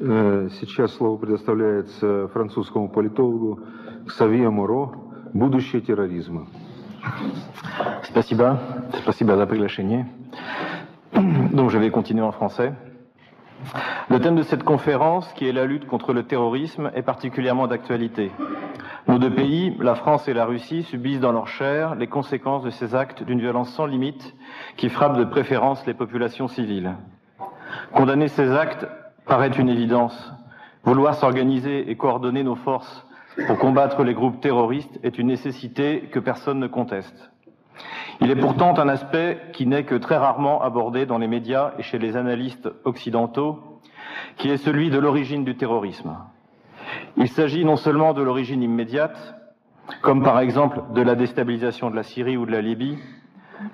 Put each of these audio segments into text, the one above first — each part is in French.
Э, Сейчас слово предоставляется французскому политологу Ксавье Муро «Будущее терроризма». Спасибо. Спасибо за приглашение. Donc je vais continuer en français. Le thème de cette conférence, qui est la lutte contre le terrorisme, est particulièrement d'actualité. Nos deux pays, la France et la Russie, subissent dans leur chair les conséquences de ces actes d'une violence sans limite qui frappe de préférence les populations civiles. Condamner ces actes paraît une évidence. Vouloir s'organiser et coordonner nos forces pour combattre les groupes terroristes est une nécessité que personne ne conteste. Il est pourtant un aspect qui n'est que très rarement abordé dans les médias et chez les analystes occidentaux, qui est celui de l'origine du terrorisme. Il s'agit non seulement de l'origine immédiate, comme par exemple de la déstabilisation de la Syrie ou de la Libye,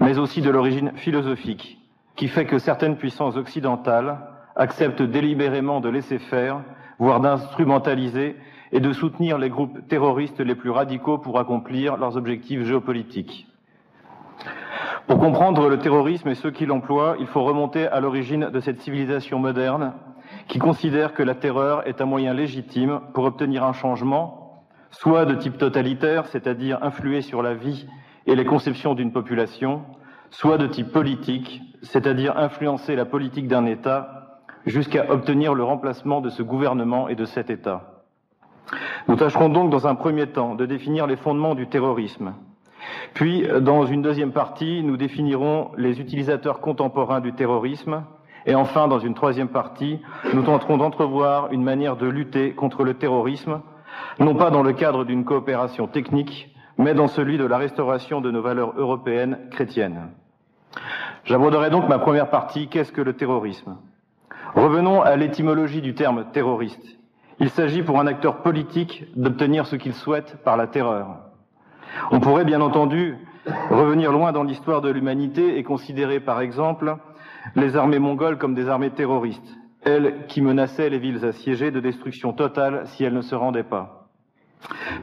mais aussi de l'origine philosophique, qui fait que certaines puissances occidentales acceptent délibérément de laisser faire, voire d'instrumentaliser et de soutenir les groupes terroristes les plus radicaux pour accomplir leurs objectifs géopolitiques. Pour comprendre le terrorisme et ceux qui l'emploient, il faut remonter à l'origine de cette civilisation moderne qui considère que la terreur est un moyen légitime pour obtenir un changement, soit de type totalitaire, c'est-à-dire influer sur la vie et les conceptions d'une population, soit de type politique, c'est-à-dire influencer la politique d'un État jusqu'à obtenir le remplacement de ce gouvernement et de cet État. Nous tâcherons donc dans un premier temps de définir les fondements du terrorisme. Puis, dans une deuxième partie, nous définirons les utilisateurs contemporains du terrorisme. Et enfin, dans une troisième partie, nous tenterons d'entrevoir une manière de lutter contre le terrorisme, non pas dans le cadre d'une coopération technique, mais dans celui de la restauration de nos valeurs européennes chrétiennes. J'aborderai donc ma première partie, qu'est-ce que le terrorisme? Revenons à l'étymologie du terme terroriste. Il s'agit pour un acteur politique d'obtenir ce qu'il souhaite par la terreur. On pourrait bien entendu revenir loin dans l'histoire de l'humanité et considérer par exemple les armées mongoles comme des armées terroristes, elles qui menaçaient les villes assiégées de destruction totale si elles ne se rendaient pas.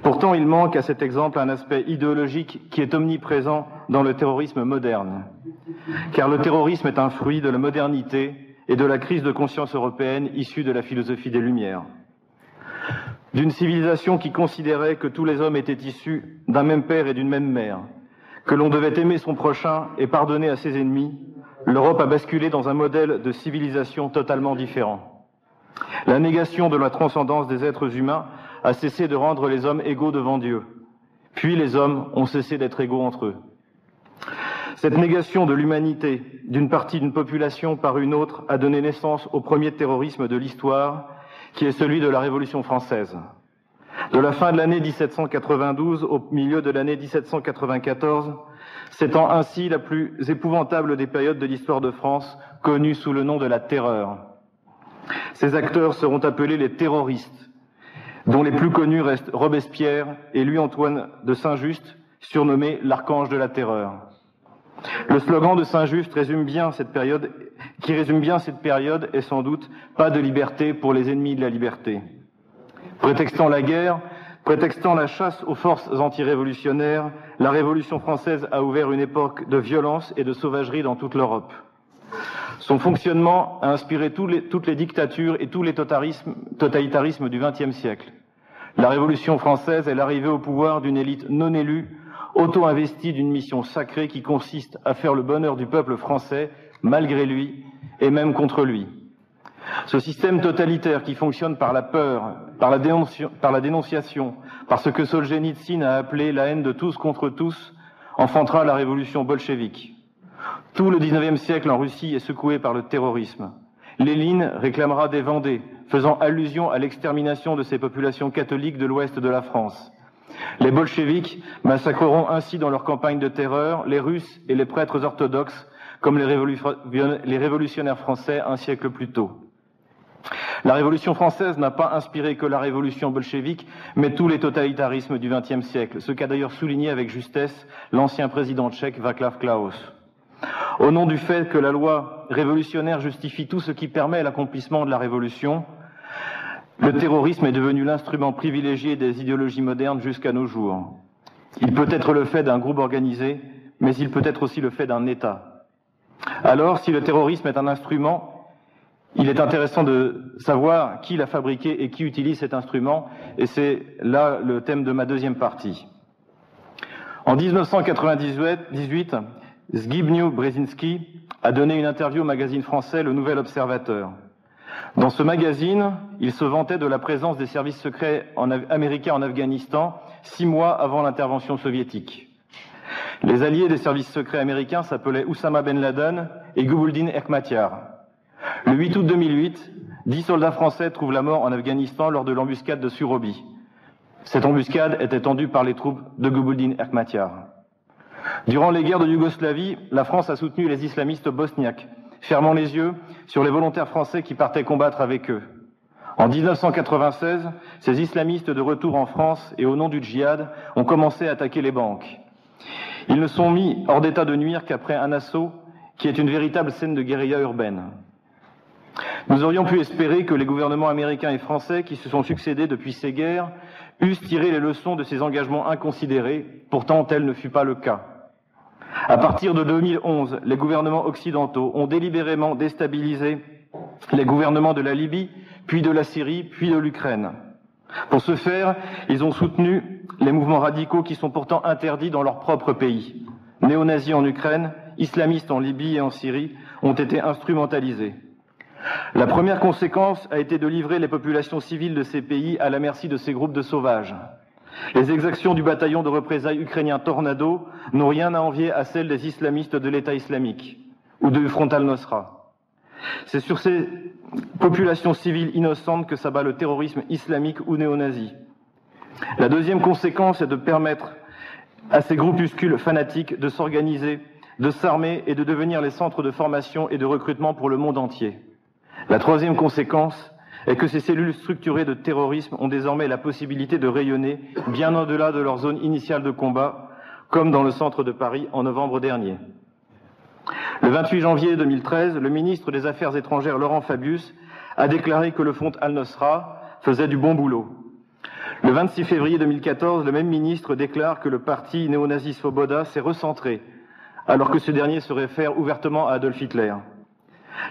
Pourtant, il manque à cet exemple un aspect idéologique qui est omniprésent dans le terrorisme moderne. Car le terrorisme est un fruit de la modernité et de la crise de conscience européenne issue de la philosophie des Lumières. D'une civilisation qui considérait que tous les hommes étaient issus d'un même père et d'une même mère, que l'on devait aimer son prochain et pardonner à ses ennemis, l'Europe a basculé dans un modèle de civilisation totalement différent. La négation de la transcendance des êtres humains a cessé de rendre les hommes égaux devant Dieu. Puis les hommes ont cessé d'être égaux entre eux. Cette négation de l'humanité d'une partie d'une population par une autre a donné naissance au premier terrorisme de l'histoire, qui est celui de la Révolution française. De la fin de l'année 1792 au milieu de l'année 1794, s'étend ainsi la plus épouvantable des périodes de l'histoire de France, connue sous le nom de la terreur. Ces acteurs seront appelés les terroristes, dont les plus connus restent Robespierre et Louis-Antoine de Saint-Just, surnommé l'archange de la terreur. Le slogan de Saint-Just qui résume bien cette période est sans doute pas de liberté pour les ennemis de la liberté. Prétextant la guerre, prétextant la chasse aux forces antirévolutionnaires, la Révolution française a ouvert une époque de violence et de sauvagerie dans toute l'Europe. Son fonctionnement a inspiré toutes les dictatures et tous les totalitarismes du XXe siècle. La Révolution française est l'arrivée au pouvoir d'une élite non élue, auto-investie d'une mission sacrée qui consiste à faire le bonheur du peuple français malgré lui et même contre lui. Ce système totalitaire qui fonctionne par la peur, par la, dénonciation, par ce que Solzhenitsyn a appelé la haine de tous contre tous, enfantera la révolution bolchevique. Tout le XIXe siècle en Russie est secoué par le terrorisme. Lénine réclamera des Vendées, faisant allusion à l'extermination de ces populations catholiques de l'ouest de la France. Les bolcheviks massacreront ainsi dans leur campagne de terreur les Russes et les prêtres orthodoxes comme les, révolutionnaires français un siècle plus tôt. La Révolution française n'a pas inspiré que la révolution bolchevique, mais tous les totalitarismes du XXe siècle, ce qu'a d'ailleurs souligné avec justesse l'ancien président tchèque Václav Klaus. Au nom du fait que la loi révolutionnaire justifie tout ce qui permet l'accomplissement de la révolution, le terrorisme est devenu l'instrument privilégié des idéologies modernes jusqu'à nos jours. Il peut être le fait d'un groupe organisé, mais il peut être aussi le fait d'un État. Alors, si le terrorisme est un instrument, il est intéressant de savoir qui l'a fabriqué et qui utilise cet instrument, et c'est là le thème de ma deuxième partie. En 1998, Zbigniew Brzezinski a donné une interview au magazine français Le Nouvel Observateur. Dans ce magazine, il se vantait de la présence des services secrets américains en Afghanistan six mois avant l'intervention soviétique. Les alliés des services secrets américains s'appelaient Oussama Ben Laden et Gulbuddin Ekmatyar. Le 8 août 2008, dix soldats français trouvent la mort en Afghanistan lors de l'embuscade de Surobi. Cette embuscade était tendue par les troupes de Gulbuddin Ekmatyar. Durant les guerres de Yougoslavie, la France a soutenu les islamistes bosniaques, fermant les yeux sur les volontaires français qui partaient combattre avec eux. En 1996, ces islamistes de retour en France et au nom du djihad ont commencé à attaquer les banques. Ils ne sont mis hors d'état de nuire qu'après un assaut qui est une véritable scène de guérilla urbaine. Nous aurions pu espérer que les gouvernements américains et français qui se sont succédés depuis ces guerres eussent tiré les leçons de ces engagements inconsidérés, pourtant tel ne fut pas le cas. À partir de 2011, les gouvernements occidentaux ont délibérément déstabilisé les gouvernements de la Libye, puis de la Syrie, puis de l'Ukraine. Pour ce faire, ils ont soutenu les mouvements radicaux qui sont pourtant interdits dans leur propre pays. Néo-nazis en Ukraine, islamistes en Libye et en Syrie ont été instrumentalisés. La première conséquence a été de livrer les populations civiles de ces pays à la merci de ces groupes de sauvages. Les exactions du bataillon de représailles ukrainien Tornado n'ont rien à envier à celles des islamistes de l'État islamique ou du Frontal Nosra. C'est sur ces populations civiles innocentes que s'abat le terrorisme islamique ou néo-nazi. La deuxième conséquence est de permettre à ces groupuscules fanatiques de s'organiser, de s'armer et de devenir les centres de formation et de recrutement pour le monde entier. La troisième conséquence est que ces cellules structurées de terrorisme ont désormais la possibilité de rayonner bien au-delà de leur zone initiale de combat, comme dans le centre de Paris en novembre dernier. Le 28 janvier 2013, le ministre des Affaires étrangères Laurent Fabius a déclaré que le Front al-Nosra faisait du bon boulot. Le 26 février 2014, le même ministre déclare que le parti néo-nazi Svoboda s'est recentré, alors que ce dernier se réfère ouvertement à Adolf Hitler.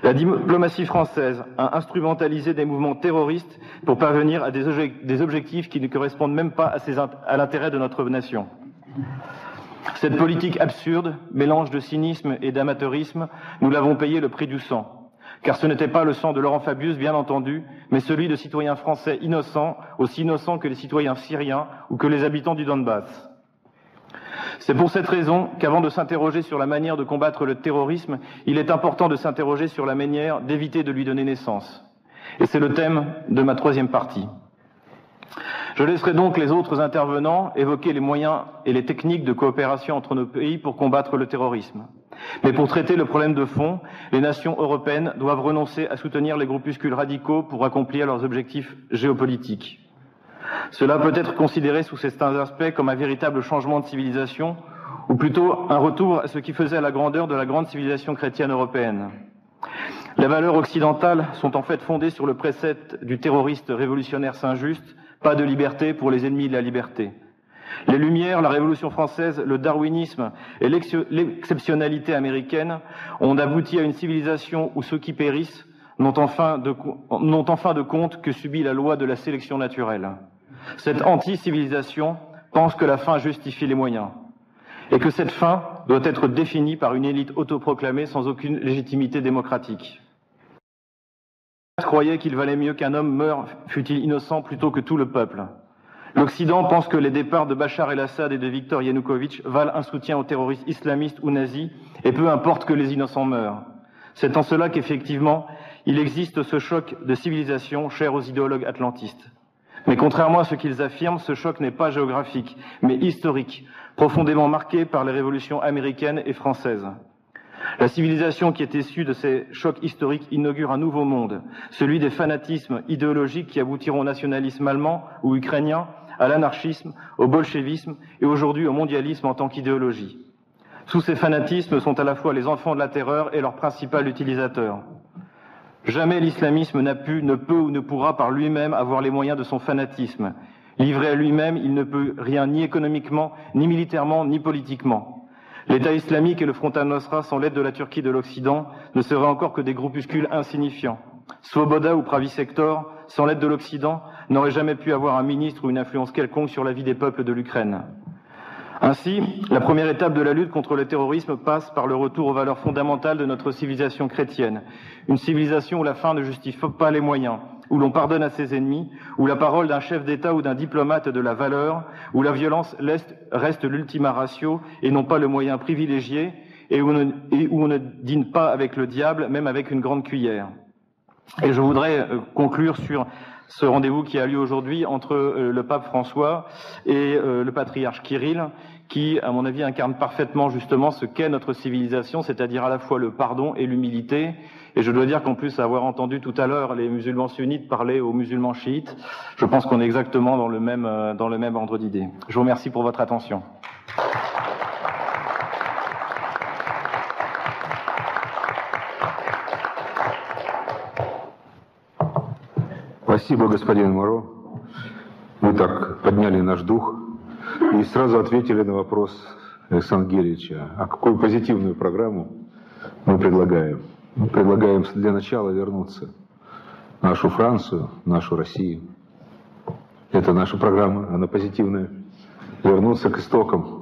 La diplomatie française a instrumentalisé des mouvements terroristes pour parvenir à des, objectifs qui ne correspondent même pas à, l'intérêt de notre nation. Cette politique absurde, mélange de cynisme et d'amateurisme, nous l'avons payé le prix du sang. Car ce n'était pas le sang de Laurent Fabius, bien entendu, mais celui de citoyens français innocents, aussi innocents que les citoyens syriens ou que les habitants du Donbass. C'est pour cette raison qu'avant de s'interroger sur la manière de combattre le terrorisme, il est important de s'interroger sur la manière d'éviter de lui donner naissance. Et c'est le thème de ma troisième partie. Je laisserai donc les autres intervenants évoquer les moyens et les techniques de coopération entre nos pays pour combattre le terrorisme. Mais pour traiter le problème de fond, les nations européennes doivent renoncer à soutenir les groupuscules radicaux pour accomplir leurs objectifs géopolitiques. Cela peut être considéré sous certains aspects comme un véritable changement de civilisation, ou plutôt un retour à ce qui faisait la grandeur de la grande civilisation chrétienne européenne. Les valeurs occidentales sont en fait fondées sur le précepte du terroriste révolutionnaire Saint-Just, pas de liberté pour les ennemis de la liberté. Les Lumières, la Révolution française, le darwinisme et l'exceptionnalité américaine ont abouti à une civilisation où ceux qui périssent n'ont enfin, enfin de compte que subit la loi de la sélection naturelle. Cette anti-civilisation pense que la fin justifie les moyens et que cette fin doit être définie par une élite autoproclamée sans aucune légitimité démocratique. croyait qu'il valait mieux qu'un homme meure, fût-il innocent, plutôt que tout le peuple. L'Occident pense que les départs de Bachar el-Assad et de Viktor Yanukovych valent un soutien aux terroristes islamistes ou nazis, et peu importe que les innocents meurent. C'est en cela qu'effectivement, il existe ce choc de civilisation cher aux idéologues atlantistes. Mais contrairement à ce qu'ils affirment, ce choc n'est pas géographique, mais historique, profondément marqué par les révolutions américaines et françaises. La civilisation qui est issue de ces chocs historiques inaugure un nouveau monde, celui des fanatismes idéologiques qui aboutiront au nationalisme allemand ou ukrainien, à l'anarchisme, au bolchevisme et aujourd'hui au mondialisme en tant qu'idéologie. Tous ces fanatismes sont à la fois les enfants de la terreur et leur principal utilisateur. Jamais l'islamisme n'a pu, ne peut ou ne pourra par lui-même avoir les moyens de son fanatisme. Livré à lui-même, il ne peut rien ni économiquement, ni militairement, ni politiquement. L'État islamique et le Front al-Nosra, sans l'aide de la Turquie de l'Occident, ne seraient encore que des groupuscules insignifiants. Svoboda ou Pravi Sector, sans l'aide de l'Occident, n'auraient jamais pu avoir un ministre ou une influence quelconque sur la vie des peuples de l'Ukraine. Ainsi, la première étape de la lutte contre le terrorisme passe par le retour aux valeurs fondamentales de notre civilisation chrétienne. Une civilisation où la fin ne justifie pas les moyens, où l'on pardonne à ses ennemis, où la parole d'un chef d'État ou d'un diplomate de la valeur, où la violence reste l'ultima ratio et non pas le moyen privilégié, et où, on ne dîne pas avec le diable, même avec une grande cuillère. Et je voudrais euh, conclure sur ce rendez-vous qui a lieu aujourd'hui entre euh, le pape François et euh, le patriarche Kirill, qui, à mon avis, incarne parfaitement justement ce qu'est notre civilisation, c'est-à-dire à la fois le pardon et l'humilité. Et je dois dire qu'en plus, avoir entendu tout à l'heure les musulmans sunnites parler aux musulmans chiites, je pense qu'on est exactement dans le même, euh, dans le même ordre d'idée. Je vous remercie pour votre attention. Спасибо, господин Моро. Вы так подняли наш дух и сразу ответили на вопрос Александра Герича. А какую позитивную программу мы предлагаем? Мы предлагаем для начала вернуться в нашу Францию, в нашу Россию. Это наша программа, она позитивная. Вернуться к истокам